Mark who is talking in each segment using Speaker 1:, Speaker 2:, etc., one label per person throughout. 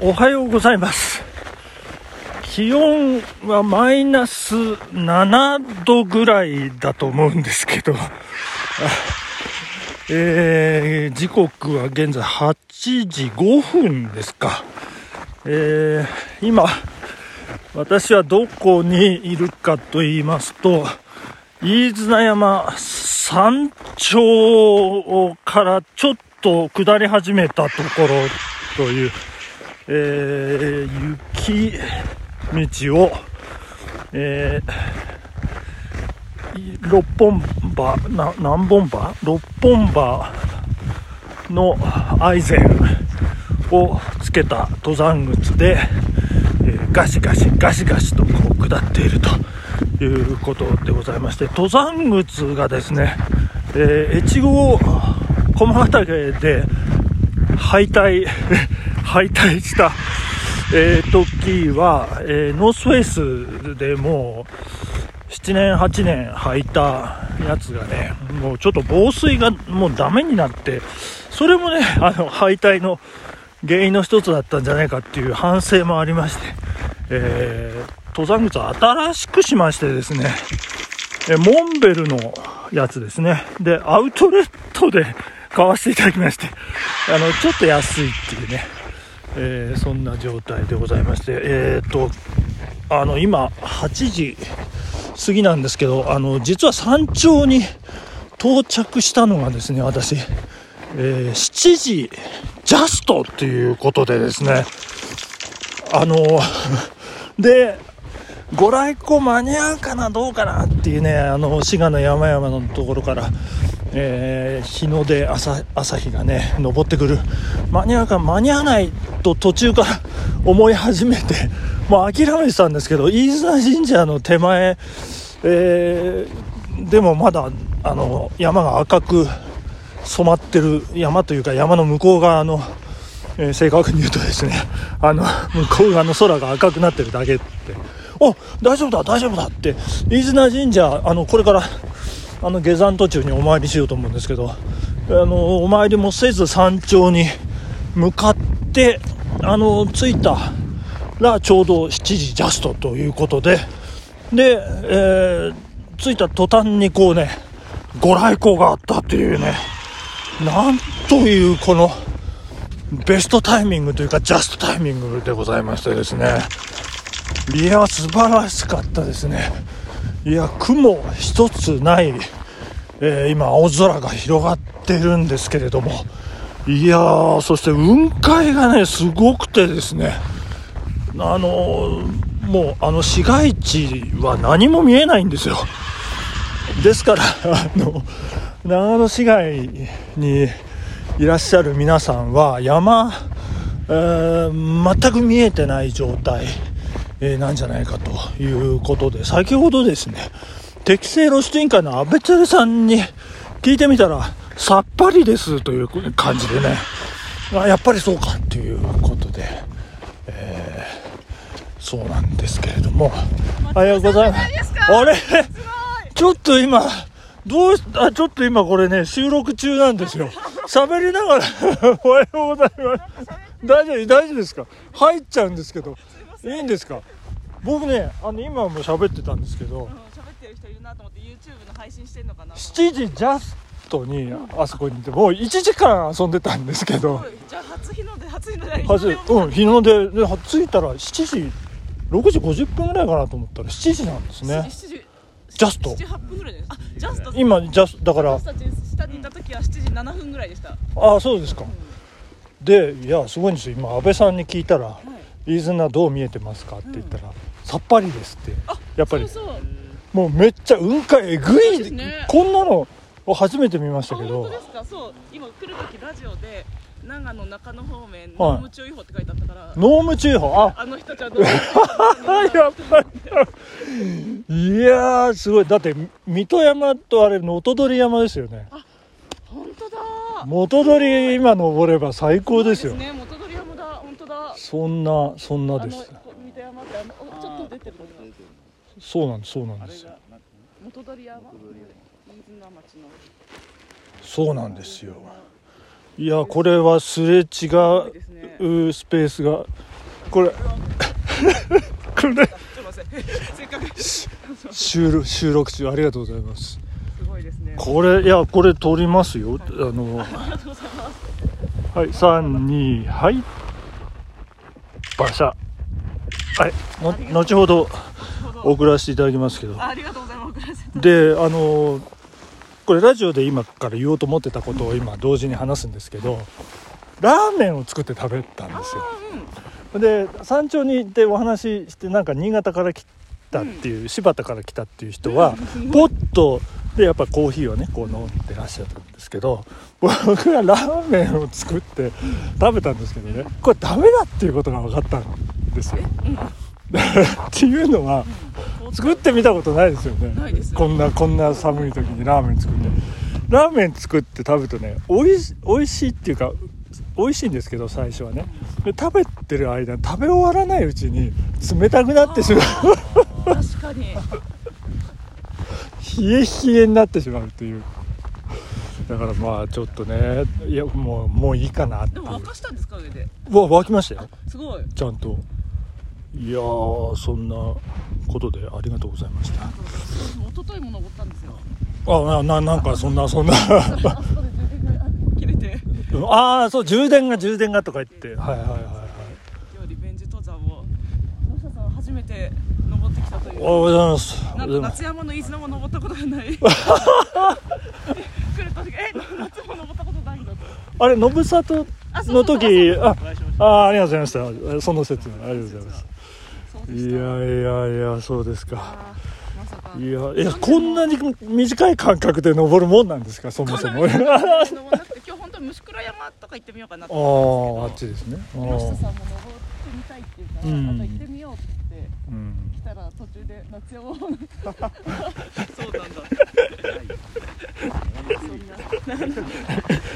Speaker 1: おはようございます。気温はマイナス7度ぐらいだと思うんですけど、えー時刻は現在8時5分ですか。えー今、私はどこにいるかと言いますと、飯綱山山頂からちょっと下り始めたところという、えー雪道を、えー六本場な何本場六本場のアイゼンをつけた登山靴で、えーガシガシガシガシとこう下っているということでございまして登山靴がですね、えー越後駒ヶ岳で敗 退敗退した、えー時は、えーノースフェイスでもう7年8年履いたやつがねもうちょっと防水がもうダメになってそれもねあの敗退の原因の一つだったんじゃないかっていう反省もありまして、えー登山靴を新しくしましてですねえモンベルのやつですね。で、アウトレットで買わせていただきまして、あの、ちょっと安いっていうね、えーそんな状態でございまして、えっ、と、あの、今、8時過ぎなんですけど、あの、実は山頂に到着したのがですね、私、えー7時ジャストっていうことでですね、あの、で、ご来光間に合うかなどうかなっていうねあの滋賀の山々のところから、えー日の出朝朝日がね昇ってくる。間に合うか間に合わないと途中から思い始めて もう諦めてたんですけど飯綱神社の手前、えーでもまだあの山が赤く染まってる山というか山の向こう側の、えー正確に言うとですねあの向こう側の空が赤くなってるだけって。お大丈夫だ大丈夫だって飯綱神社あのこれからあの下山途中にお参りしようと思うんですけどあのお参りもせず山頂に向かってあの着いたらちょうど7時ジャストということでで、えー着いた途端にこうねご来光があったっていうねなんというこのベストタイミングというかジャストタイミングでございましてですね。いや素晴らしかったですね。いや雲一つない、えー今青空が広がってるんですけれども。いやーそして雲海がねすごくてですね。あのーもうあの市街地は何も見えないんですよ。ですからあの長野市街にいらっしゃる皆さんは山、えー全く見えてない状態、えーなんじゃないかということで先ほどですね適正露出委員会の安倍照さんに聞いてみたらさっぱりですという感じでねあやっぱりそうかということで、えーそうなんですけれどもおはようございますあれ？ちょっと今、どうしあ、ちょっと今これね、収録中なんですよ。喋りながら、おはようございます。大丈夫、大丈夫ですか？入っちゃうんですけど、い。いんですか？僕ね、あの、今も喋ってたんですけど
Speaker 2: うん、喋ってる人いるなと思って YouTube の配信してんのかな？と
Speaker 1: 7時ジャストに、あそこにいて、もう1時間遊んでたんですけど、
Speaker 2: じゃあ初日の出初日の出。
Speaker 1: はじ、うん、日の出。で、着いたら7時、6時50分ぐらいかなと思ったら7時なんですね。
Speaker 2: 7時
Speaker 1: ジャスト。
Speaker 2: 7時8分ぐらいです。あジャスト。
Speaker 1: 今、ジャスだから
Speaker 2: 下にいた時は7時7分ぐらいでした。
Speaker 1: ああそうですか、でいやすごいんですよ。今安倍さんに聞いたら「飯綱どう見えてますか?」って言ったら、さっぱりです」って。やっぱり。もうめっちゃ雲海えぐい、
Speaker 2: ね。
Speaker 1: こんなのを初めて見ました
Speaker 2: あ
Speaker 1: けど。
Speaker 2: 本当ですか？そう今来る時ラジオで長野中野方面
Speaker 1: はい。
Speaker 2: 濃霧注意報って書いてあったから、
Speaker 1: 濃霧注意報？あ。
Speaker 2: あの人たちはどう
Speaker 1: あやっぱり。いやーすごい。だって水戸山とあれ能登鳥山ですよね。
Speaker 2: 本当だ。
Speaker 1: 元鳥今登れば最高ですよ。
Speaker 2: ね。元
Speaker 1: そんなそんな
Speaker 2: あの
Speaker 1: です
Speaker 2: 三戸山ってあのおちょっと出てるのが。
Speaker 1: そうなんですそうなんです。そうなんですよ。いやこれはすれ違うスペースがこれ これ収録収録中ありがとうございます。これいやこれ撮りますよ。あのはい32はいバシャ。はい。の後ほど送らせていただきますけど。
Speaker 2: あありがとうございます。
Speaker 1: であのこれラジオで今から言おうと思ってたことを今同時に話すんですけどラーメンを作って食べたんですよ。で山頂に行ってお話ししてなんか新潟から来たっていう、柴田から来たっていう人はポッとでやっぱコーヒーをねこう飲んでらっしゃったんですけど 僕はラーメンを作って食べたんですけどねこれダメだっていうことが分かったんですよ。っていうのは作ってみたことないですよね。
Speaker 2: ないです
Speaker 1: こんなこんな寒い時にラーメン作って。ラーメン作って食べるとねおいし美味しいっていうか美味しいんですけど最初はね。で食べてる間食べ終わらないうちに冷たくなってしまう。
Speaker 2: 確かに
Speaker 1: 冷え冷えになってしまうっていう。だからまあちょっとねいやもうもういいかなって
Speaker 2: でも沸かしたんですか上で？
Speaker 1: わ沸きましたよ。
Speaker 2: すごい。
Speaker 1: ちゃんと。いやーそんなことでありがとうございました。
Speaker 2: 一昨日も登ったんですよ。
Speaker 1: あなななんかそんなそんな。
Speaker 2: あ
Speaker 1: ああそう充電が充電がとか言って。はいはいはいはい。
Speaker 2: 今日リベンジ登山を。野下さん初めて
Speaker 1: おはようございます。
Speaker 2: 夏山の飯綱も登ったことがない。来る時え夏も登ったことないんだと
Speaker 1: あれ信里の時ああありがとうございました。その説ありがとうございます。いやいやいやそうですか。いやいやこんなに短い間隔で登るもんなんですか？そもそも。
Speaker 2: 今日本当に虫倉山とか行ってみようかなと思
Speaker 1: あああっちですね
Speaker 2: てみたいっていうから、
Speaker 1: うん。
Speaker 2: あと行ってみようって来たら途中で夏山を。そうなんだ。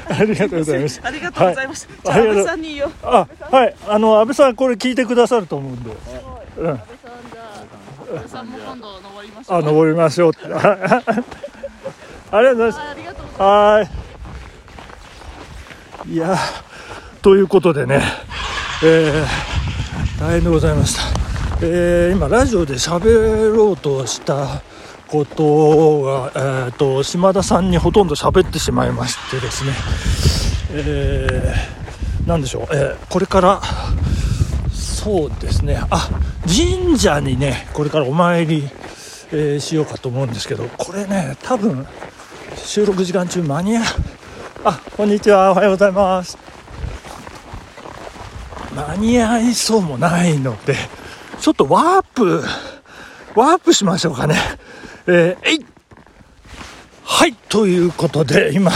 Speaker 1: ありがとうございます
Speaker 2: ありがとうございました、
Speaker 1: はい
Speaker 2: さんに言おう
Speaker 1: あはい。あの安倍さんこれ聞いてくださると思うんで。うん。
Speaker 2: 安倍さんじゃあ安倍さんも今度登りましょう。
Speaker 1: あ登りましょうって。ありがとうございます。
Speaker 2: ありがとうございます。
Speaker 1: はーい。いやーということでね、えー大変でございました。えー今、ラジオで喋ろうとしたことが、えー、と島田さんにほとんど喋ってしまいましてですね、えーなんでしょう、えーこれから、そうですね、あ神社にね、これからお参り、えーしようかと思うんですけど、これね、多分収録時間中間に合う。あこんにちは。おはようございます。間に合いそうもないのでちょっとワープワープしましょうかね。えーえい。はいということで今、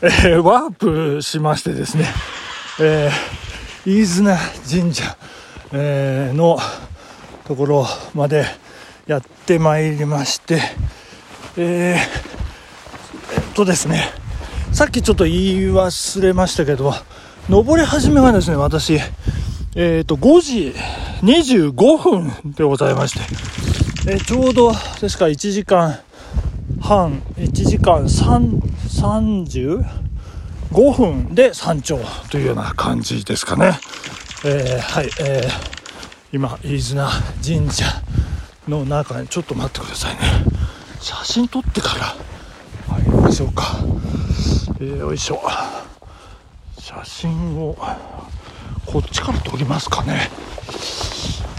Speaker 1: えーワープしましてですね。えー飯綱神社、えーのところまでやってまいりましてえーえっとですね、さっきちょっと言い忘れましたけど、登り始めがですね、私、えっ、と、5時25分でございまして、えーちょうど、ですか1時間半、1時間3 35分で山頂というような感じですかね。えーはい、えー今、飯綱神社の中に、ちょっと待ってくださいね。写真撮ってから、入りましょうか、えーよいしょ写真をこっちから撮りますかね。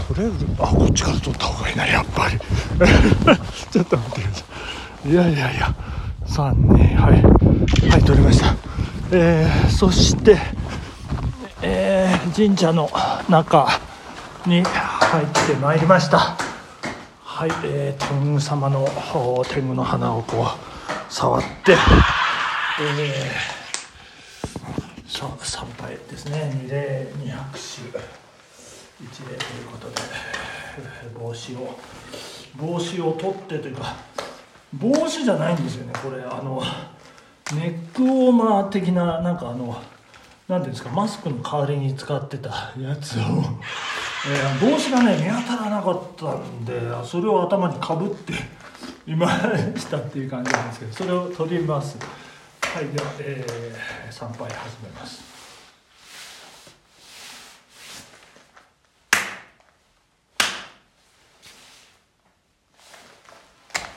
Speaker 1: とりあえずあこっちから撮った方がいいなやっぱり。ちょっと待ってください。いやいやいや。32はい。はい撮りました。えー、そしてえー神社の中に入ってまいりました。はい、えー、天狗様のお天狗の花をこう触って、えー、参拝ですね。二礼二拍手。一礼ということで、帽子を帽子を取ってというか帽子じゃないんですよねこれ。あのネックウォーマー的ななんかあのなんていうんですかマスクの代わりに使ってたやつを、えー帽子がね見当たらなかったんでそれを頭にかぶっていましたっていう感じなんですけどそれを取ります。はい、では、えー、参拝始めます。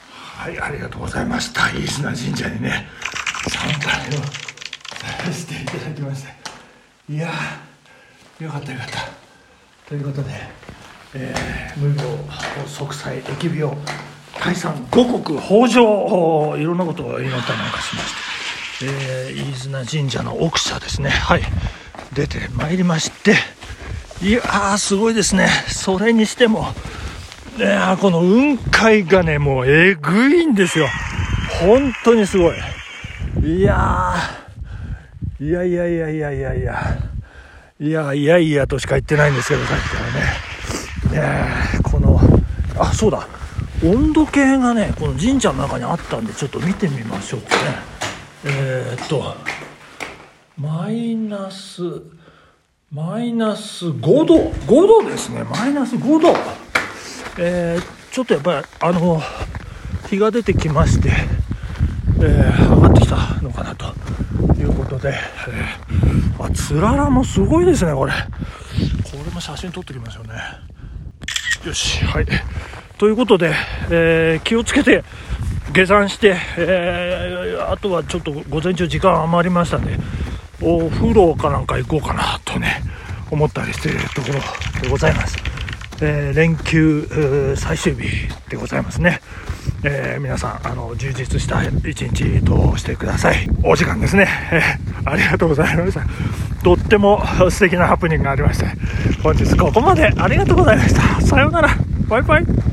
Speaker 1: はい、ありがとうございました。神社にね、参拝を させていただきまして。いやよかったよかった。ということで、えー、無病息災疫病解散五穀豊穣いろんなことを祈ったりなんかしました。えー、飯綱神社の奥社ですね。はい。出てまいりまして。いやーすごいですね。それにしてもいやこの雲海がねもうえぐいんですよ。本当にすごい。いやいやいやいやいやいやいや。いやいやいやとしか言ってないんですけどさっきからね。ねこのあそうだ。温度計がねこの神社の中にあったんでちょっと見てみましょうかね。えー、っとマイナスマイナス5度。5度ですね。マイナス5度。えー、ちょっとやっぱりあの日が出てきまして、えー、上がってきたのかなと。いうことで、えー、あつららもすごいですねこれ。これも写真撮ってきましょうね。よしはい。ということで、えー、気をつけて下山して、えー、あとはちょっと午前中時間余りましたんでお風呂かなんか行こうかなとね思ったりしているところでございます、えー、連休最終日でございますね、えー、皆さんあの充実した一日としてください。お時間ですね、えー、ありがとうございました。とっても素敵なハプニングがありまして本日ここまでありがとうございました。さようなら。バイバイ。